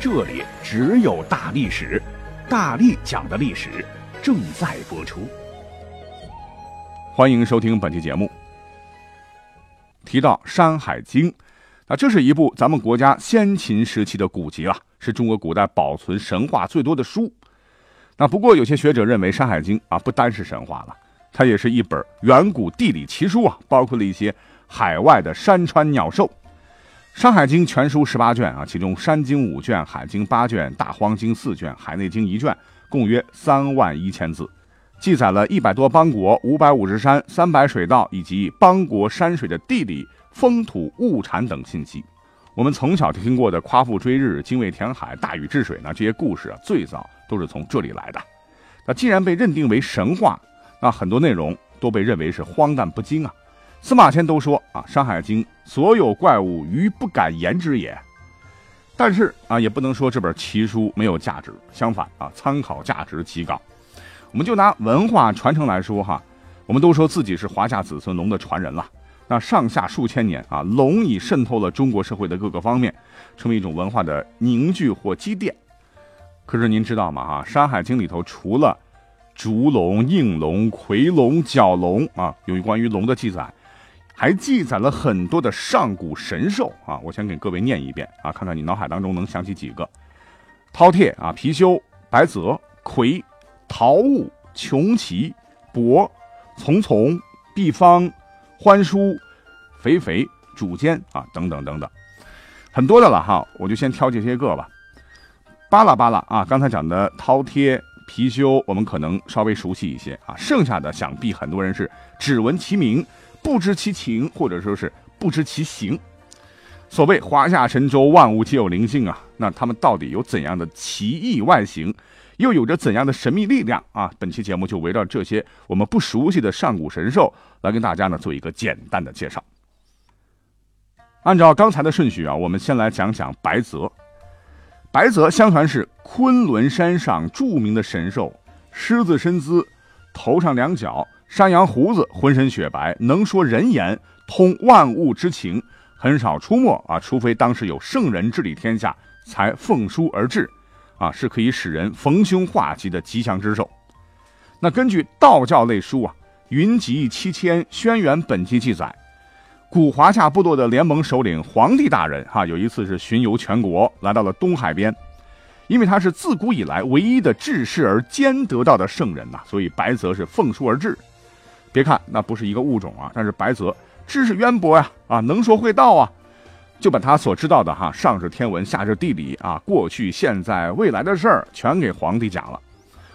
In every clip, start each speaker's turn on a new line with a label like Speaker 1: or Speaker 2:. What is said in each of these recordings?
Speaker 1: 这里只有大历史，大力讲的历史正在播出。
Speaker 2: 欢迎收听本期节目。提到《山海经》，啊，这是一部咱们国家先秦时期的古籍啊，是中国古代保存神话最多的书。那不过有些学者认为，《山海经》啊不单是神话了，它也是一本远古地理奇书啊，包括了一些海外的山川鸟兽。《山海经》全书十八卷啊，其中《山经》五卷，《海经》八卷，《大荒经》四卷，《海内经》一卷，共约三万一千字，记载了一百多邦国、五百五十山、三百水道以及邦国山水的地理、风土、物产等信息。我们从小听过的夸父追日、精卫填海、大禹治水呢，这些故事啊，最早都是从这里来的。那既然被认定为神话，那很多内容都被认为是荒诞不经啊。司马迁都说啊，《山海经》所有怪物，余不敢言之也。但是啊，也不能说这本奇书没有价值，相反啊，参考价值极高。我们就拿文化传承来说哈，我们都说自己是华夏子孙龙的传人了。那上下数千年啊，龙已渗透了中国社会的各个方面，成为一种文化的凝聚或积淀。可是您知道吗？哈，《山海经》里头除了烛龙、应龙、夔龙、角龙啊，有关于龙的记载。还记载了很多的上古神兽啊，我先给各位念一遍啊，看看你脑海当中能想起几个：饕餮啊、貔貅、白泽、夔、桃物、穷奇、伯、丛丛、毕方、欢叔、肥肥、主间啊等等等等，很多的了哈，我就先挑这些个吧。巴拉巴拉啊，刚才讲的饕餮、貔貅，我们可能稍微熟悉一些啊，剩下的想必很多人是只闻其名。不知其情，或者说是不知其形。所谓华夏神州，万物皆有灵性啊，那他们到底有怎样的奇异外形，又有着怎样的神秘力量啊？本期节目就围绕这些我们不熟悉的上古神兽来跟大家呢做一个简单的介绍。按照刚才的顺序啊，我们先来讲讲白泽。白泽相传是昆仑山上著名的神兽，狮子身姿，头上两角。山羊胡子，浑身雪白，能说人言，通万物之情，很少出没啊，除非当时有圣人治理天下，才奉书而至，啊，是可以使人逢凶化吉的吉祥之兽。那根据道教类书啊，《云集七千轩辕本纪》记载，古华夏部落的联盟首领黄帝大人哈，有一次是巡游全国，来到了东海边。因为他是自古以来唯一的治世而兼得道的圣人呐，所以白泽是奉书而至。别看那不是一个物种啊，但是白泽知识渊博呀，啊，能说会道啊，就把他所知道的哈，上至天文，下至地理啊，过去、现在、未来的事儿全给皇帝讲了。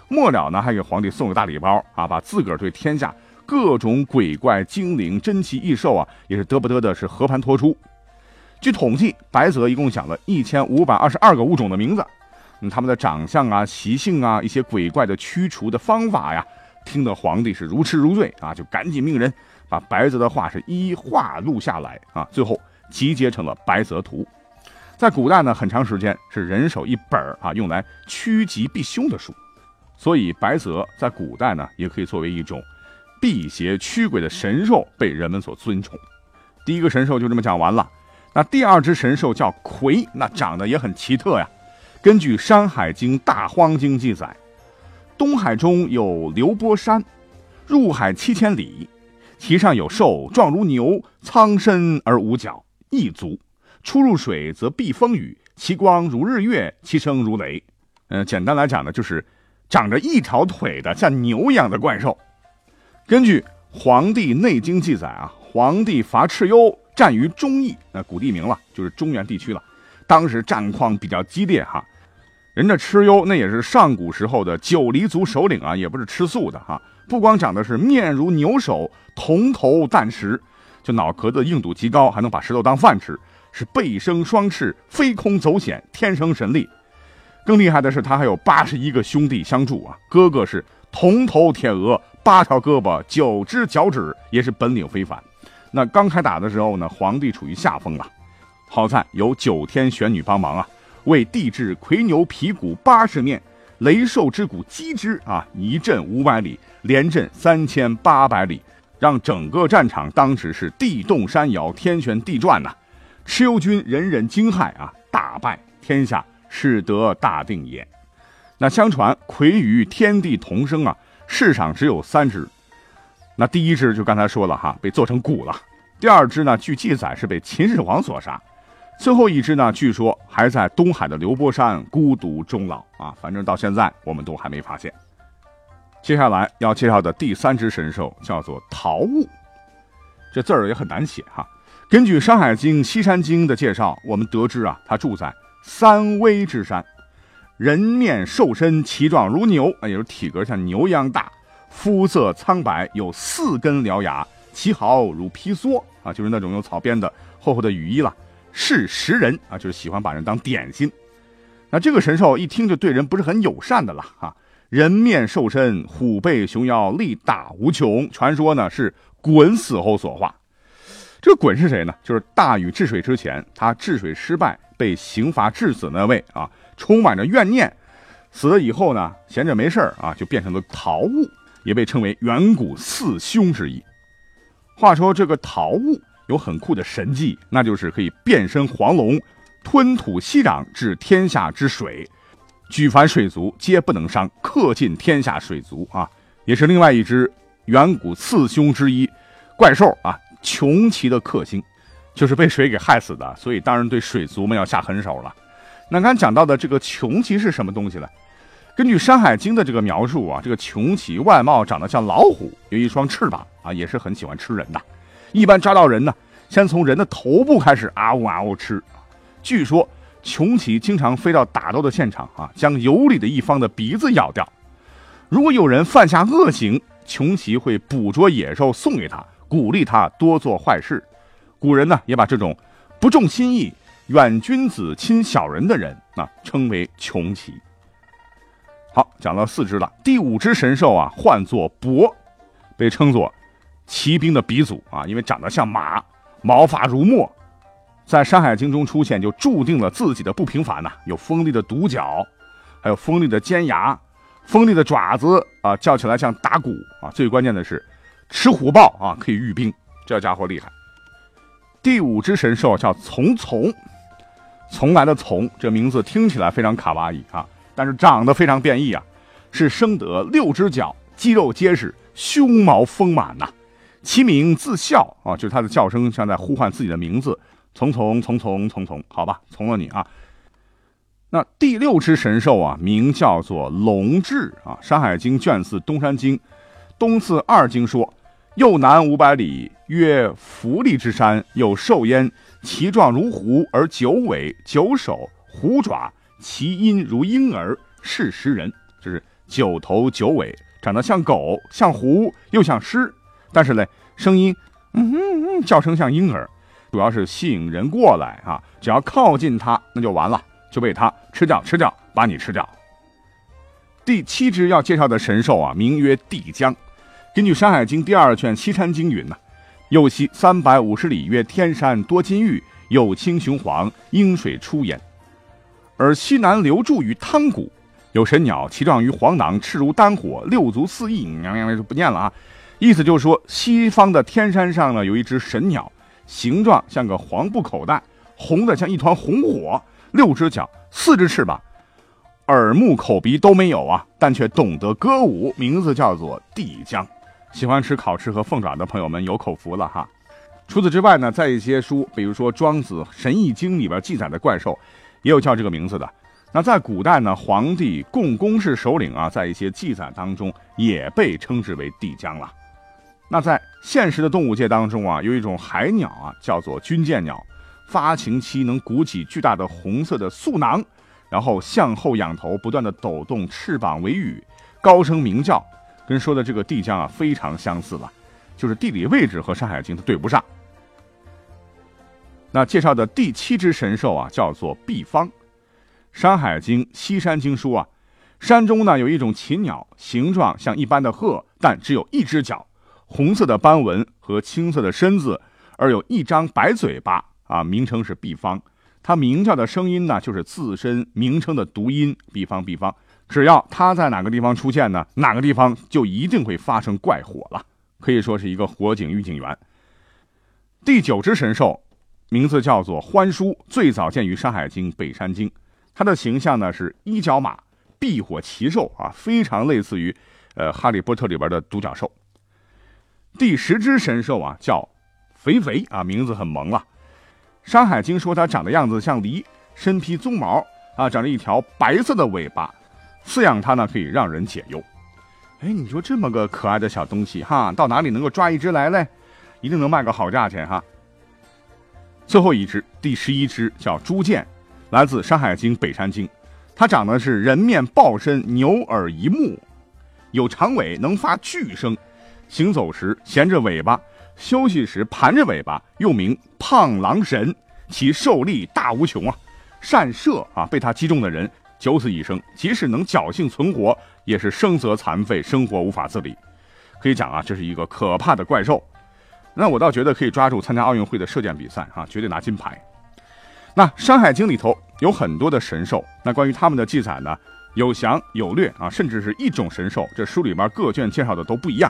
Speaker 2: 末了呢，还给皇帝送个大礼包啊，把自个儿对天下各种鬼怪、精灵、珍奇异兽啊，也是得不得的是和盘托出。据统计，白泽一共讲了一千五百二十二个物种的名字，嗯，他们的长相啊、习性啊、一些鬼怪的驱除的方法呀。听得皇帝是如痴如醉啊，就赶紧命人把白泽的话是一一画录下来啊，最后集结成了《白泽图》。在古代呢，很长时间是人手一本啊，用来趋吉避凶的书。所以白泽在古代呢，也可以作为一种辟邪驱鬼的神兽，被人们所尊崇。第一个神兽就这么讲完了。那第二只神兽叫夔，那长得也很奇特呀。根据《山海经·大荒经》记载。东海中有流波山，入海七千里，其上有兽，状如牛，苍身而无角，一足。出入水则避风雨，其光如日月，其声如雷。嗯，简单来讲呢，就是长着一条腿的像牛一样的怪兽。根据《黄帝内经》记载啊，黄帝伐蚩尤，战于中邑，那古地名了，就是中原地区了。当时战况比较激烈哈。人家蚩尤那也是上古时候的九黎族首领啊，也不是吃素的哈。不光长得是面如牛首，铜头蛋石，就脑壳子硬度极高，还能把石头当饭吃，是背生双翅，飞空走险，天生神力。更厉害的是，他还有八十一个兄弟相助啊，哥哥是铜头铁额，八条胳膊，九只脚趾，也是本领非凡。那刚开打的时候呢，皇帝处于下风啊，好在有九天玄女帮忙啊，为地制魁牛皮骨八十面，雷兽之骨击之啊，一阵五百里，连震三千八百里，让整个战场当时是地动山摇，天旋地转呐，蚩尤军人人惊骇啊，大败天下。是得大定也。那相传魁与天地同生啊，世上只有三只。那第一只就刚才说了哈，被做成骨了。第二只呢，据记载是被秦始皇所杀。最后一只呢，据说还在东海的流波山孤独终老啊。反正到现在我们都还没发现。接下来要介绍的第三只神兽叫做桃物，这字儿也很难写哈。根据《山海经·西山经》的介绍，我们得知啊，它住在。三危之山，人面兽身，其状如牛，也就是体格像牛一样大，肤色苍白，有四根獠牙，其毫如披梭啊，就是那种用草编的厚厚的雨衣了。是食人啊，就是喜欢把人当点心。那这个神兽一听就对人不是很友善的了啊。人面兽身，虎背熊腰，力大无穷。传说呢是鲧死后所化。这鲧是谁呢？就是大禹治水之前，他治水失败。被刑罚致死那位啊，充满着怨念，死了以后呢，闲着没事啊，就变成了桃物，也被称为远古四凶之一。话说这个桃物有很酷的神技，那就是可以变身黄龙，吞吐息壤，治天下之水，举凡水族皆不能伤，克尽天下水族啊，也是另外一只远古四凶之一怪兽啊，穷奇的克星。就是被水给害死的，所以当然对水族们要下狠手了。那刚讲到的这个穷奇是什么东西呢？根据《山海经》的这个描述啊，这个穷奇外貌长得像老虎，有一双翅膀啊，也是很喜欢吃人的。一般抓到人呢，先从人的头部开始啊呜啊呜吃。据说穷奇经常飞到打斗的现场啊，将有理的一方的鼻子咬掉。如果有人犯下恶行，穷奇会捕捉野兽送给他，鼓励他多做坏事。古人呢，也把这种不重心意、远君子亲小人的人啊，称为穷奇。好，讲到四只了，第五只神兽啊，唤作伯，被称作骑兵的鼻祖啊，因为长得像马，毛发如墨，在《山海经》中出现，就注定了自己的不平凡呐。有锋利的独角，还有锋利的尖牙，锋利的爪子啊，叫起来像打鼓啊。最关键的是，吃虎豹啊，可以御兵，这家伙厉害。第五只神兽叫从从，从来的从，这名字听起来非常卡哇伊啊，但是长得非常变异啊，是生得六只脚，肌肉结实，胸毛丰满呐。其名自笑啊，就是它的叫声像在呼唤自己的名字，从从从从从从，好吧，从了你啊。那第六只神兽啊，名叫做龙志啊，《山海经》卷四东山经东次二经说。右南五百里，曰福利之山，有兽焉，其状如狐，而九尾、九首、虎爪，其音如婴儿，是食人。就是九头九尾，长得像狗，像狐，又像狮，但是呢，声音嗯嗯嗯，叫声像婴儿，主要是吸引人过来啊。只要靠近它，那就完了，就被它吃掉，吃掉，把你吃掉。第七只要介绍的神兽啊，名曰帝江。根据《山海经》第二卷《西山经》云呢，右西三百五十里，曰天山多金玉，有青雄黄，阴水出焉；而西南流注于汤谷，有神鸟，其状于黄囊，赤如丹火，六足四翼。娘娘就不念了啊，意思就是说，西方的天山上呢，有一只神鸟，形状像个黄布口袋，红的像一团红火，六只脚，四只翅膀。耳目口鼻都没有啊，但却懂得歌舞，名字叫做帝江。喜欢吃烤翅和凤爪的朋友们有口福了哈。除此之外呢，在一些书，比如说《庄子·神异经》里边记载的怪兽，也有叫这个名字的。那在古代呢，皇帝、共工氏首领啊，在一些记载当中也被称之为帝江了。那在现实的动物界当中啊，有一种海鸟啊，叫做军舰鸟，发情期能鼓起巨大的红色的嗉囊，然后向后仰头，不断的抖动翅膀为羽，高声鸣叫。跟说的这个帝江啊非常相似了，就是地理位置和《山海经》它对不上。那介绍的第七只神兽啊叫做毕方，山海经·西山经》说啊，山中呢有一种禽鸟，形状像一般的鹤，但只有一只脚，红色的斑纹和青色的身子，而有一张白嘴巴啊，名称是毕方。它鸣叫的声音呢，就是自身名称的读音，毕方毕方。只要它在哪个地方出现呢，哪个地方就一定会发生怪火了，可以说是一个火警预警员。第九只神兽，名字叫做欢叔，最早见于《山海经·北山经》，它的形象呢是一角马，避火骑兽啊，非常类似于呃《哈利波特》里边的独角兽。第十只神兽啊，叫肥肥啊，名字很萌了。《山海经》说它长的样子像狸，身披鬃毛啊，长着一条白色的尾巴，饲养它呢可以让人解忧。哎，你说这么个可爱的小东西哈，到哪里能够抓一只来嘞？一定能卖个好价钱哈。最后一只，第十一只叫朱剑，来自《山海经·北山经》，它长的是人面豹身，牛耳一目，有长尾，能发巨声，行走时衔着尾巴。休息时盘着尾巴，又名胖狼神，其兽力大无穷啊，善射啊，被他击中的人九死一生，即使能侥幸存活，也是生则残废，生活无法自理。可以讲啊，这是一个可怕的怪兽。那我倒觉得可以抓住参加奥运会的射箭比赛啊，绝对拿金牌。那《山海经》里头有很多的神兽，那关于他们的记载呢，有详有略啊，甚至是一种神兽，这书里面各卷介绍的都不一样。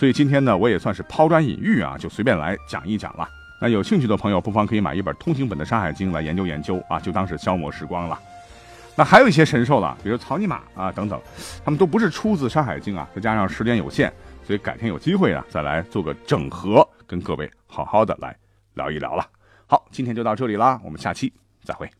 Speaker 2: 所以今天呢，我也算是抛砖引玉啊，就随便来讲一讲了。那有兴趣的朋友，不妨可以买一本通行本的《山海经》来研究研究啊，就当是消磨时光了。那还有一些神兽了，比如草泥马啊等等，他们都不是出自《山海经》啊，再加上时间有限，所以改天有机会啊，再来做个整合，跟各位好好的来聊一聊了。好，今天就到这里啦，我们下期再会。